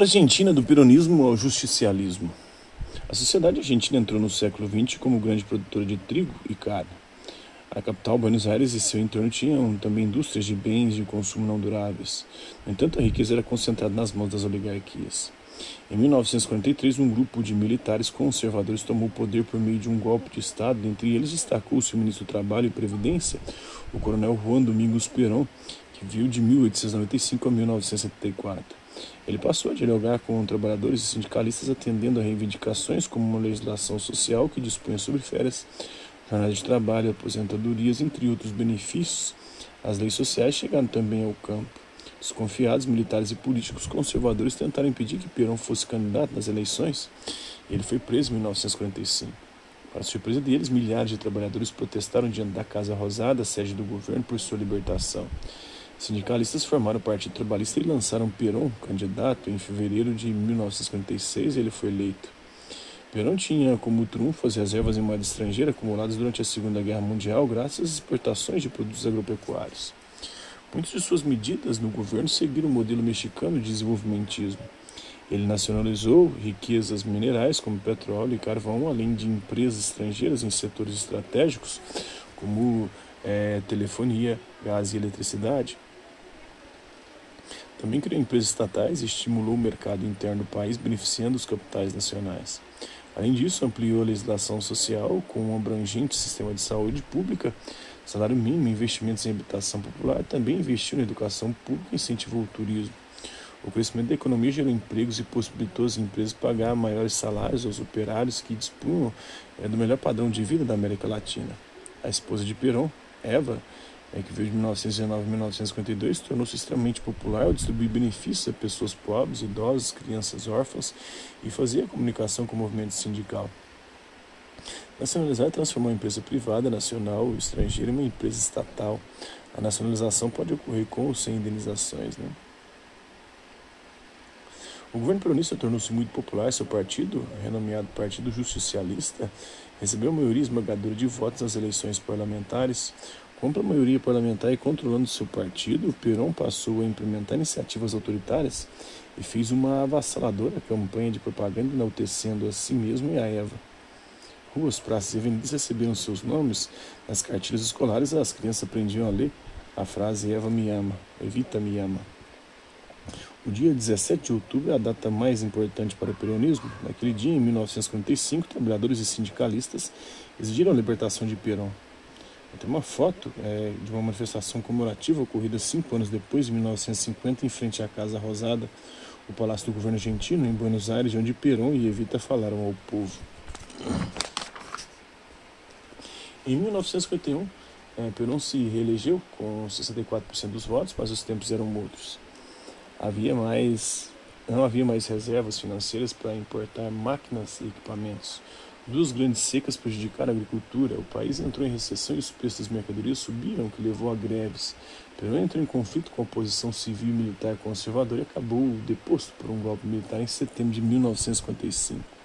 Argentina do peronismo ao justicialismo. A sociedade argentina entrou no século XX como grande produtora de trigo e carne. A capital, Buenos Aires e seu entorno tinham também indústrias de bens de consumo não duráveis. No entanto, a riqueza era concentrada nas mãos das oligarquias. Em 1943, um grupo de militares conservadores tomou o poder por meio de um golpe de Estado. Entre eles destacou-se o ministro do Trabalho e Previdência, o coronel Juan Domingos Perón, que viu de 1895 a 1974. Ele passou a dialogar com trabalhadores e sindicalistas, atendendo a reivindicações como uma legislação social que dispunha sobre férias, jornada de trabalho, aposentadorias, entre outros benefícios. As leis sociais chegaram também ao campo. Desconfiados, militares e políticos conservadores tentaram impedir que Perón fosse candidato nas eleições. Ele foi preso em 1945. Para surpresa deles, milhares de trabalhadores protestaram diante da Casa Rosada, sede do governo, por sua libertação. Sindicalistas formaram o Partido Trabalhista e lançaram Perón candidato em fevereiro de 1956 e ele foi eleito. Perón tinha como trunfo as reservas em moeda estrangeira acumuladas durante a Segunda Guerra Mundial graças às exportações de produtos agropecuários. Muitas de suas medidas no governo seguiram o modelo mexicano de desenvolvimentismo. Ele nacionalizou riquezas minerais como petróleo e carvão, além de empresas estrangeiras em setores estratégicos como é, telefonia, gás e eletricidade. Também criou empresas estatais e estimulou o mercado interno do país, beneficiando os capitais nacionais. Além disso, ampliou a legislação social com um abrangente sistema de saúde pública, salário mínimo, investimentos em habitação popular, também investiu na educação pública e incentivou o turismo. O crescimento da economia gerou empregos e possibilitou as empresas pagar maiores salários aos operários que dispunham é, do melhor padrão de vida da América Latina. A esposa de Perón, Eva, é, que veio de 1919 a 1952, tornou-se extremamente popular ao distribuir benefícios a pessoas pobres, idosos, crianças órfãs e fazia comunicação com o movimento sindical. Nacionalizar transformou a empresa privada, nacional ou estrangeira em uma empresa estatal. A nacionalização pode ocorrer com ou sem indenizações. Né? O governo peronista tornou-se muito popular. Seu partido, renomeado Partido Justicialista, recebeu a maioria esmagadora de votos nas eleições parlamentares. Contra a maioria parlamentar e controlando seu partido, Perón passou a implementar iniciativas autoritárias e fez uma avassaladora campanha de propaganda enaltecendo a si mesmo e a Eva. Ruas, praças e avenidas receberam seus nomes. Nas cartilhas escolares, as crianças aprendiam a ler a frase Eva me ama, Evita me ama. O dia 17 de outubro é a data mais importante para o peronismo. Naquele dia, em 1955, trabalhadores e sindicalistas exigiram a libertação de Perón. Tem uma foto é, de uma manifestação comemorativa ocorrida cinco anos depois, em 1950, em frente à Casa Rosada, o Palácio do Governo Argentino, em Buenos Aires, onde Perón e Evita falaram ao povo. Em 1951, é, Perón se reelegeu com 64% dos votos, mas os tempos eram outros. Havia mais, não havia mais reservas financeiras para importar máquinas e equipamentos. Duas grandes secas prejudicaram a agricultura. O país entrou em recessão e os preços das mercadorias subiram, o que levou a greves. Perón entrou em conflito com a oposição civil e militar conservadora e acabou deposto por um golpe militar em setembro de 1955.